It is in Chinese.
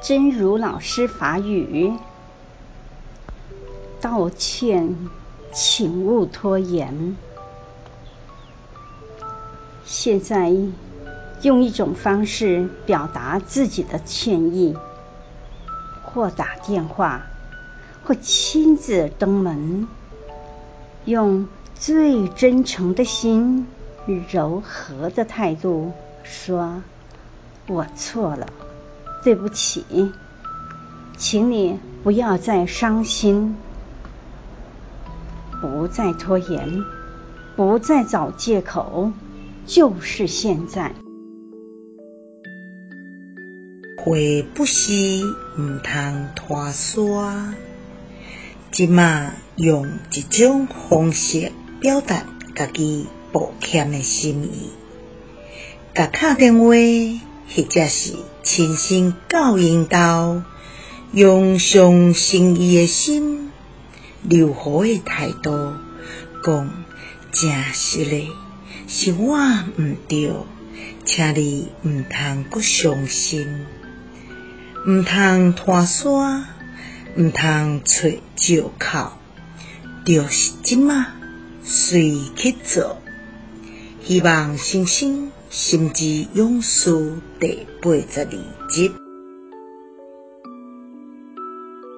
真如老师法语：道歉，请勿拖延。现在用一种方式表达自己的歉意，或打电话，或亲自登门，用最真诚的心、柔和的态度说：“我错了。”对不起，请你不要再伤心，不再拖延，不再找借口，就是现在。话不是唔通拖沙，即马用一种方式表达家己抱歉的心意，甲敲电话。或者是亲身到因兜，用上诚意的心、柔和的态度讲，诚实嘞，是我毋对，请你毋通阁伤心，毋通拖沙，毋通找借口，就是即马随去做，希望星星。心之勇士第八十二集。